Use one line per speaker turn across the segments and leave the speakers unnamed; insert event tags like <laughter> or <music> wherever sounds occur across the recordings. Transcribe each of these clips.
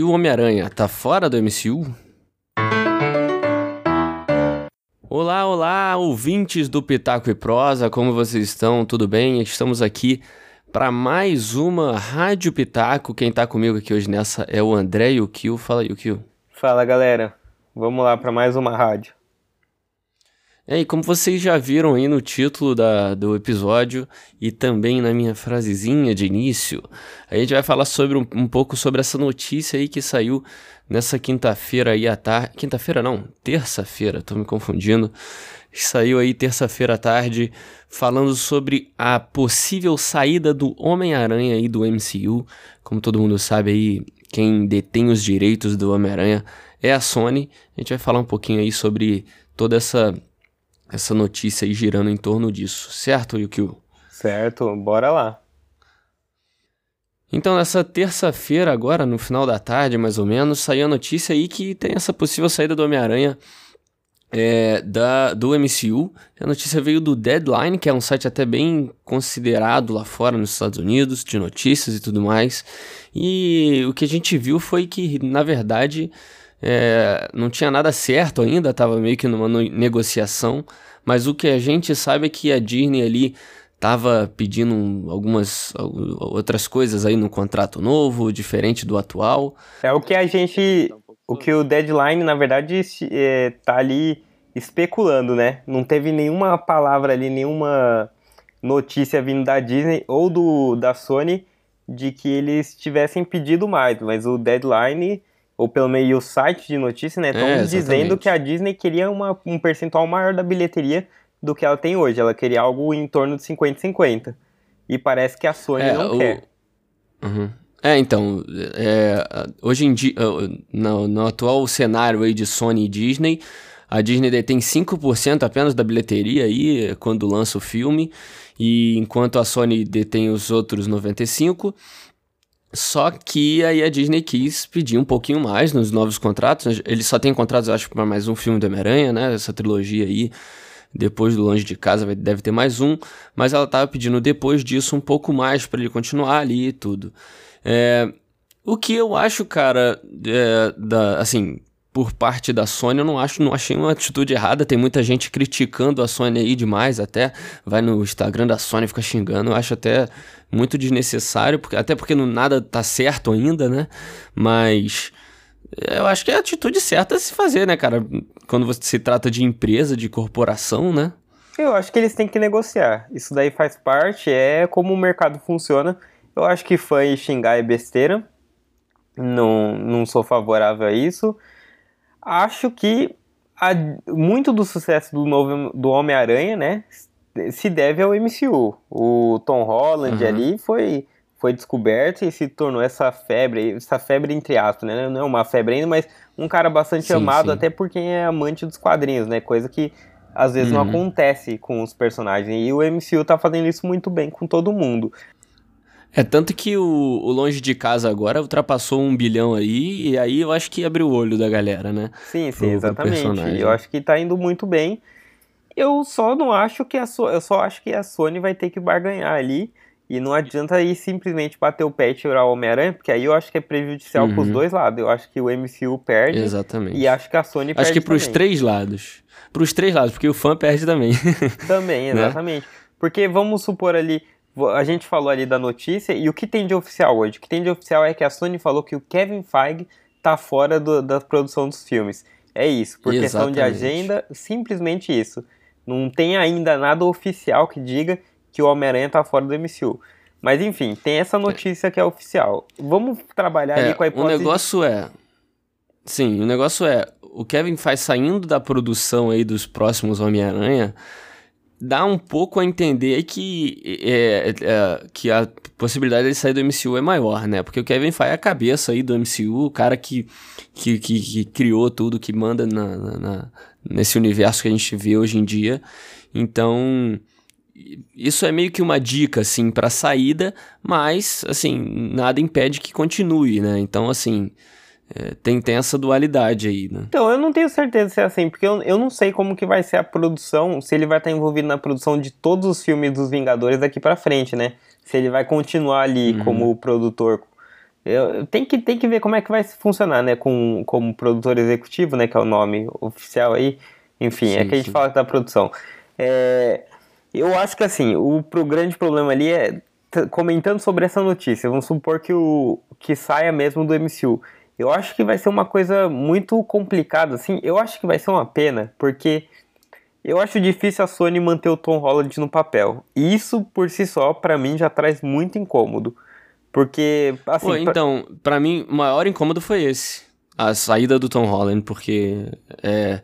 E o Homem-Aranha tá fora do MCU? Olá, olá, ouvintes do Pitaco e Prosa, como vocês estão? Tudo bem? Estamos aqui para mais uma Rádio Pitaco. Quem tá comigo aqui hoje nessa é o André e o Kill. Fala aí, o Kill.
Fala, galera. Vamos lá para mais uma rádio.
É, e como vocês já viram aí no título da, do episódio e também na minha frasezinha de início, a gente vai falar sobre um, um pouco sobre essa notícia aí que saiu nessa quinta-feira aí à tarde. Quinta-feira não, terça-feira, tô me confundindo. Saiu aí terça-feira à tarde falando sobre a possível saída do Homem-Aranha aí do MCU. Como todo mundo sabe aí, quem detém os direitos do Homem-Aranha é a Sony. A gente vai falar um pouquinho aí sobre toda essa essa notícia aí girando em torno disso, certo, Yukio?
Certo, bora lá.
Então, nessa terça-feira, agora, no final da tarde, mais ou menos, saiu a notícia aí que tem essa possível saída do Homem-Aranha é, da, do MCU. A notícia veio do Deadline, que é um site até bem considerado lá fora nos Estados Unidos, de notícias e tudo mais. E o que a gente viu foi que, na verdade, é, não tinha nada certo ainda, estava meio que numa negociação, mas o que a gente sabe é que a Disney ali estava pedindo algumas outras coisas aí no contrato novo, diferente do atual.
É o que a gente, o que o deadline na verdade é, tá ali especulando, né? Não teve nenhuma palavra ali, nenhuma notícia vindo da Disney ou do da Sony de que eles tivessem pedido mais, mas o deadline ou pelo meio o site de notícia, né, estão é, dizendo que a Disney queria uma, um percentual maior da bilheteria do que ela tem hoje. Ela queria algo em torno de 50-50. E parece que a Sony é, não o... quer.
Uhum. É, então, é, hoje em dia, no, no, atual cenário aí de Sony e Disney, a Disney detém 5% apenas da bilheteria aí quando lança o filme, e enquanto a Sony detém os outros 95%, só que aí a Disney quis pedir um pouquinho mais nos novos contratos. Ele só tem contratos, acho, para mais um filme do Homem-Aranha, né? Essa trilogia aí. Depois do Longe de Casa deve ter mais um. Mas ela tava pedindo depois disso um pouco mais para ele continuar ali e tudo. É, o que eu acho, cara, é, da, assim, por parte da Sony, eu não acho, não achei uma atitude errada. Tem muita gente criticando a Sony aí demais, até vai no Instagram da Sony fica xingando. Eu acho até muito desnecessário, porque, até porque não, nada tá certo ainda, né? Mas eu acho que é a atitude certa a se fazer, né, cara? Quando você se trata de empresa, de corporação, né?
Eu acho que eles têm que negociar. Isso daí faz parte, é como o mercado funciona. Eu acho que fã e xingar é besteira. Não, não sou favorável a isso acho que a, muito do sucesso do novo do Homem-Aranha, né, se deve ao MCU. O Tom Holland uhum. ali foi foi descoberto e se tornou essa febre, essa febre entre aspas, né? Não é uma febre ainda, mas um cara bastante sim, amado sim. até por quem é amante dos quadrinhos, né? Coisa que às vezes uhum. não acontece com os personagens. E o MCU tá fazendo isso muito bem com todo mundo.
É tanto que o, o, Longe de Casa agora ultrapassou um bilhão aí, e aí eu acho que abriu o olho da galera, né?
Sim, sim, pro, exatamente. Pro eu acho que tá indo muito bem. Eu só não acho que a so eu só acho que a Sony vai ter que barganhar ali. E não adianta aí simplesmente bater o pé e tirar o Homem-Aranha, porque aí eu acho que é prejudicial uhum. pros dois lados. Eu acho que o MCU perde.
Exatamente.
E acho que a Sony perde.
Acho que pros
também.
três lados. Pros três lados, porque o fã perde também. <laughs>
Também, né? exatamente. né? Porque vamos supor ali, a gente falou ali da notícia e o que tem de oficial hoje? O que tem de oficial é que a Sony falou que o Kevin Feige tá fora do, da produção dos filmes. É isso, por Exatamente. questão de agenda, simplesmente isso. Não tem ainda nada oficial que diga que o Homem-Aranha tá fora do MCU. Mas enfim, tem essa notícia que é oficial. Vamos trabalhar é, ali com a hipótese.
O negócio de... é. Sim, o negócio é. O Kevin faz saindo da produção aí dos próximos Homem-Aranha dá um pouco a entender que, é, é, que a possibilidade de sair do MCU é maior, né? Porque o Kevin Feige é a cabeça aí do MCU, o cara que, que, que, que criou tudo, que manda na, na, nesse universo que a gente vê hoje em dia. Então, isso é meio que uma dica, assim, para saída, mas, assim, nada impede que continue, né? Então, assim, é, tem, tem essa dualidade aí, né?
Então, eu não tenho certeza se é assim, porque eu, eu não sei como que vai ser a produção, se ele vai estar envolvido na produção de todos os filmes dos Vingadores daqui para frente, né? Se ele vai continuar ali uhum. como produtor Eu, tem, que, tem que ver como é que vai funcionar, né? Com, como produtor executivo, né? Que é o nome oficial aí. Enfim, sim, é que a gente sim. fala da produção. É, eu acho que assim, o pro grande problema ali é comentando sobre essa notícia, vamos supor que o que saia mesmo do MCU. Eu acho que vai ser uma coisa muito complicada, assim. Eu acho que vai ser uma pena, porque eu acho difícil a Sony manter o Tom Holland no papel. E isso por si só, para mim, já traz muito incômodo. Porque, assim. Pô,
então, para mim, o maior incômodo foi esse. A saída do Tom Holland, porque. É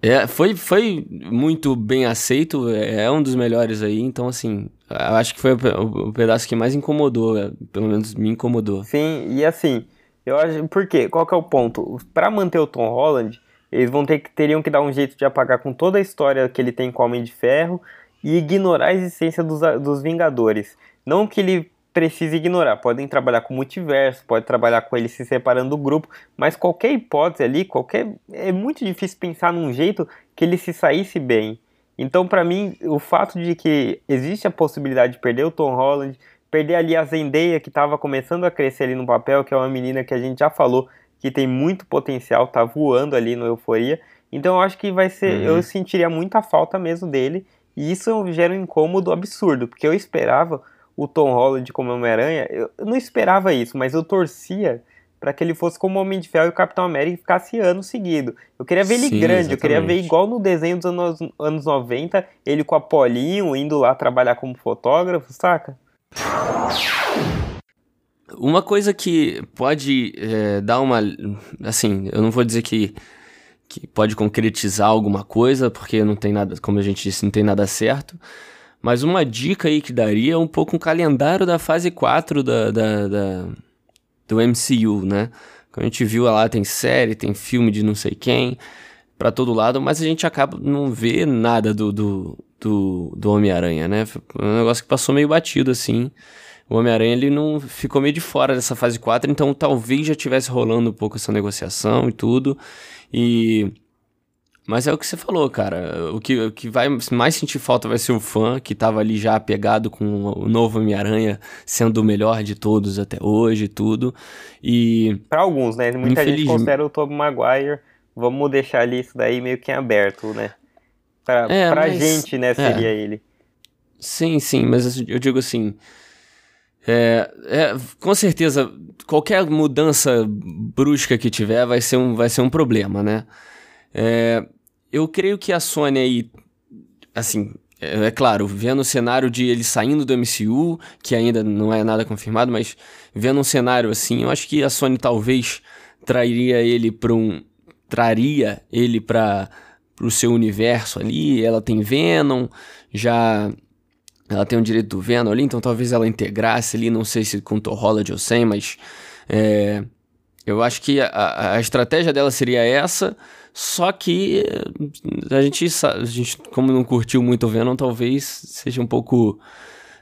é, foi, foi muito bem aceito, é, é um dos melhores aí, então assim, eu acho que foi o, o pedaço que mais incomodou, pelo menos me incomodou.
Sim, e assim, eu acho, por quê? Qual que é o ponto? Para manter o Tom Holland, eles vão ter que teriam que dar um jeito de apagar com toda a história que ele tem com o Homem de Ferro e ignorar a existência dos, dos Vingadores. Não que ele precisa ignorar. Podem trabalhar com multiverso, pode trabalhar com ele se separando do grupo, mas qualquer hipótese ali, qualquer é muito difícil pensar num jeito que ele se saísse bem. Então, para mim, o fato de que existe a possibilidade de perder o Tom Holland, perder ali a Zendaya que estava começando a crescer ali no papel, que é uma menina que a gente já falou que tem muito potencial, tá voando ali no Euforia. Então, eu acho que vai ser, uhum. eu sentiria muita falta mesmo dele, e isso gera um incômodo absurdo, porque eu esperava o Tom Holland como Homem-Aranha, eu não esperava isso, mas eu torcia para que ele fosse como Homem de Ferro e o Capitão América e ficasse ano seguido. Eu queria ver ele Sim, grande, exatamente. eu queria ver igual no desenho dos anos, anos 90, ele com a Polinho indo lá trabalhar como fotógrafo, saca?
Uma coisa que pode é, dar uma. Assim, eu não vou dizer que, que pode concretizar alguma coisa, porque não tem nada, como a gente disse, não tem nada certo. Mas uma dica aí que daria é um pouco um calendário da fase 4 da, da, da do MCU, né? Como a gente viu lá, tem série, tem filme de não sei quem, para todo lado, mas a gente acaba não vê nada do, do, do, do Homem-Aranha, né? Um negócio que passou meio batido, assim. O Homem-Aranha, ele não ficou meio de fora dessa fase 4, então talvez já tivesse rolando um pouco essa negociação e tudo. E mas é o que você falou, cara. O que, o que vai mais sentir falta vai ser o fã que tava ali já apegado com o novo Homem-Aranha sendo o melhor de todos até hoje e tudo. E.
Pra alguns, né? Muita gente considera o Tobey Maguire. Vamos deixar ali isso daí meio que em aberto, né? Pra, é, pra mas, gente, né, seria é. ele.
Sim, sim, mas eu digo assim. É, é, com certeza, qualquer mudança brusca que tiver vai ser um, vai ser um problema, né? É, eu creio que a Sony aí, assim, é, é, claro, vendo o cenário de ele saindo do MCU, que ainda não é nada confirmado, mas vendo um cenário assim, eu acho que a Sony talvez traria ele para um traria ele para o seu universo ali. Ela tem Venom, já ela tem o direito do Venom ali, então talvez ela integrasse ali, não sei se com Tom Holland ou sem, mas é, eu acho que a, a estratégia dela seria essa. Só que eh, a gente, a gente, como não curtiu muito o Venom, talvez seja um pouco.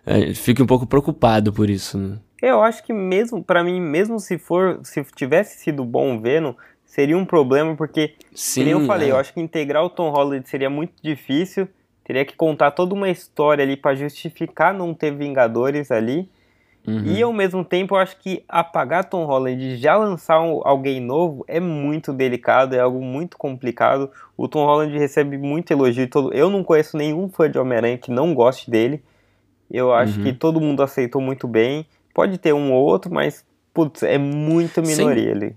É, fique um pouco preocupado por isso, né?
Eu acho que mesmo, para mim, mesmo se for, se tivesse sido bom o Venom, seria um problema, porque, Sim, como eu falei, é. eu acho que integrar o Tom Holland seria muito difícil, teria que contar toda uma história ali para justificar não ter Vingadores ali, Uhum. E ao mesmo tempo eu acho que apagar Tom Holland e já lançar um, alguém novo é muito delicado, é algo muito complicado. O Tom Holland recebe muito elogio. Todo... Eu não conheço nenhum fã de Homem-Aranha que não goste dele. Eu acho uhum. que todo mundo aceitou muito bem. Pode ter um ou outro, mas putz, é muita minoria sem, ali.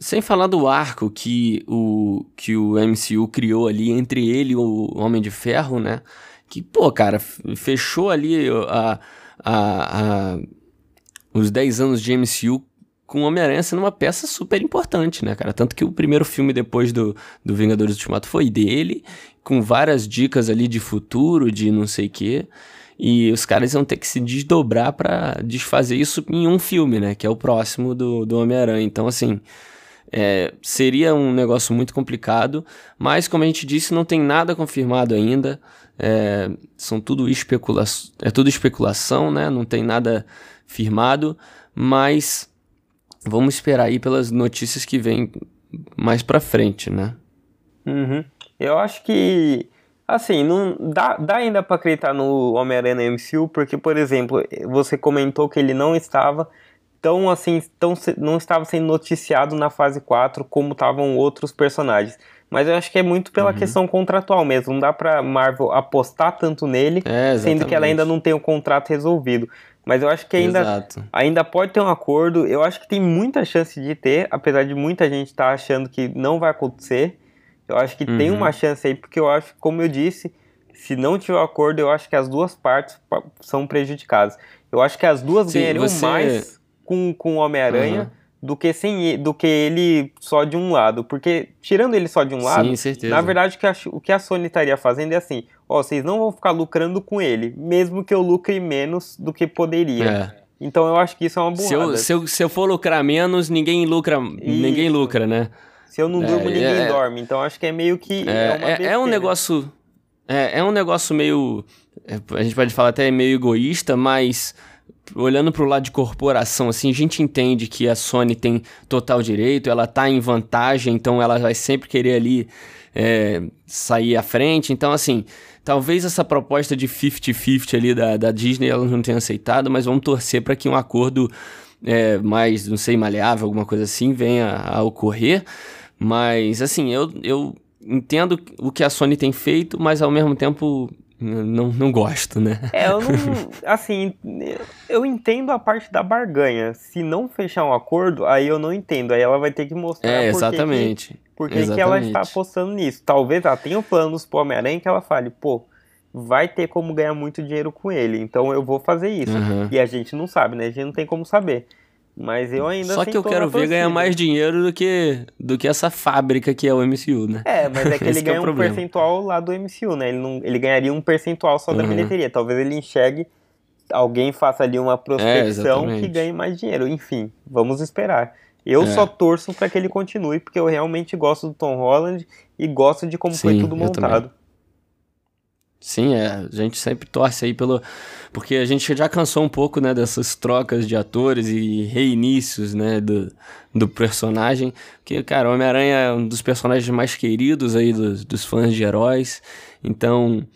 Sem falar do arco que o, que o MCU criou ali entre ele e o Homem de Ferro, né? Que, pô, cara, fechou ali a a, a, os 10 anos de MCU com Homem-Aranha sendo uma peça super importante, né, cara? Tanto que o primeiro filme depois do, do Vingadores Ultimato foi dele, com várias dicas ali de futuro, de não sei o quê. E os caras vão ter que se desdobrar para desfazer isso em um filme, né? Que é o próximo do, do Homem-Aranha. Então, assim, é, seria um negócio muito complicado, mas como a gente disse, não tem nada confirmado ainda. É, são tudo especula é tudo especulação, né? Não tem nada firmado, mas vamos esperar aí pelas notícias que vêm mais para frente, né?
Uhum. Eu acho que assim, não dá, dá ainda para acreditar no Homem-Aranha MCU, porque por exemplo, você comentou que ele não estava tão assim, tão, não estava sendo noticiado na fase 4 como estavam outros personagens. Mas eu acho que é muito pela uhum. questão contratual mesmo. Não dá pra Marvel apostar tanto nele, é, sendo que ela ainda não tem o contrato resolvido. Mas eu acho que ainda, ainda pode ter um acordo. Eu acho que tem muita chance de ter, apesar de muita gente estar tá achando que não vai acontecer. Eu acho que uhum. tem uma chance aí, porque eu acho, como eu disse, se não tiver um acordo, eu acho que as duas partes são prejudicadas. Eu acho que as duas Sim, ganhariam você... mais com, o Homem-Aranha. Uhum do que sem do que ele só de um lado, porque tirando ele só de um lado, Sim, na verdade o que, a, o que a Sony estaria fazendo é assim, ó, vocês não vão ficar lucrando com ele, mesmo que eu lucre menos do que poderia. É. Então eu acho que isso é uma burrada.
Se eu, se eu, se eu for lucrar menos, ninguém lucra, isso. ninguém lucra, né?
Se eu não durmo, é, ninguém é, dorme. Então acho que é meio que
é, é, é um negócio é, é um negócio meio a gente pode falar até meio egoísta, mas olhando para o lado de corporação, assim, a gente entende que a Sony tem total direito, ela tá em vantagem, então ela vai sempre querer ali é, sair à frente. Então, assim, talvez essa proposta de 50-50 ali da, da Disney ela não tenha aceitado, mas vamos torcer para que um acordo é, mais, não sei, maleável, alguma coisa assim, venha a ocorrer. Mas, assim, eu, eu entendo o que a Sony tem feito, mas ao mesmo tempo não, não gosto, né?
É, eu não. <laughs> Assim, eu entendo a parte da barganha. Se não fechar um acordo, aí eu não entendo. Aí ela vai ter que mostrar.
É, exatamente.
Por que ela está apostando nisso. Talvez ela tenha planos pro Homem-Aranha que ela fale, pô, vai ter como ganhar muito dinheiro com ele. Então eu vou fazer isso. Uhum. E a gente não sabe, né? A gente não tem como saber. Mas eu ainda
Só
assim
que eu quero ver ganhar mais dinheiro do que, do que essa fábrica que é o MCU, né?
É, mas é que <laughs> ele ganha é um percentual lá do MCU, né? Ele, não, ele ganharia um percentual só da uhum. bilheteria. Talvez ele enxergue, alguém faça ali uma prospecção é, que ganhe mais dinheiro. Enfim, vamos esperar. Eu é. só torço para que ele continue, porque eu realmente gosto do Tom Holland e gosto de como Sim, foi tudo montado.
Sim, é, a gente sempre torce aí pelo. Porque a gente já cansou um pouco, né, dessas trocas de atores e reinícios, né, do, do personagem. Porque, cara, o Homem-Aranha é um dos personagens mais queridos aí dos, dos fãs de heróis. Então,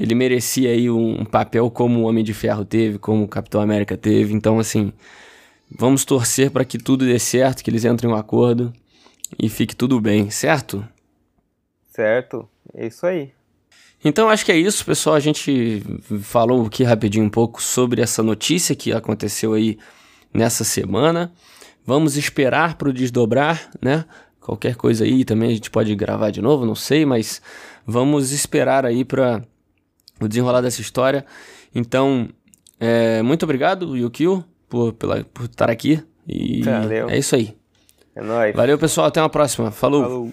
ele merecia aí um, papel como o Homem de Ferro teve, como o Capitão América teve. Então, assim, vamos torcer para que tudo dê certo, que eles entrem em um acordo e fique tudo bem, certo?
Certo, é isso aí.
Então acho que é isso, pessoal. A gente falou aqui rapidinho um pouco sobre essa notícia que aconteceu aí nessa semana. Vamos esperar para o desdobrar, né? Qualquer coisa aí também a gente pode gravar de novo, não sei, mas vamos esperar aí para o desenrolar dessa história. Então, é, muito obrigado, Yukio, por, pela, por estar aqui. E Valeu. é isso aí.
É nóis.
Valeu, pessoal. Até uma próxima. Falou. Falou.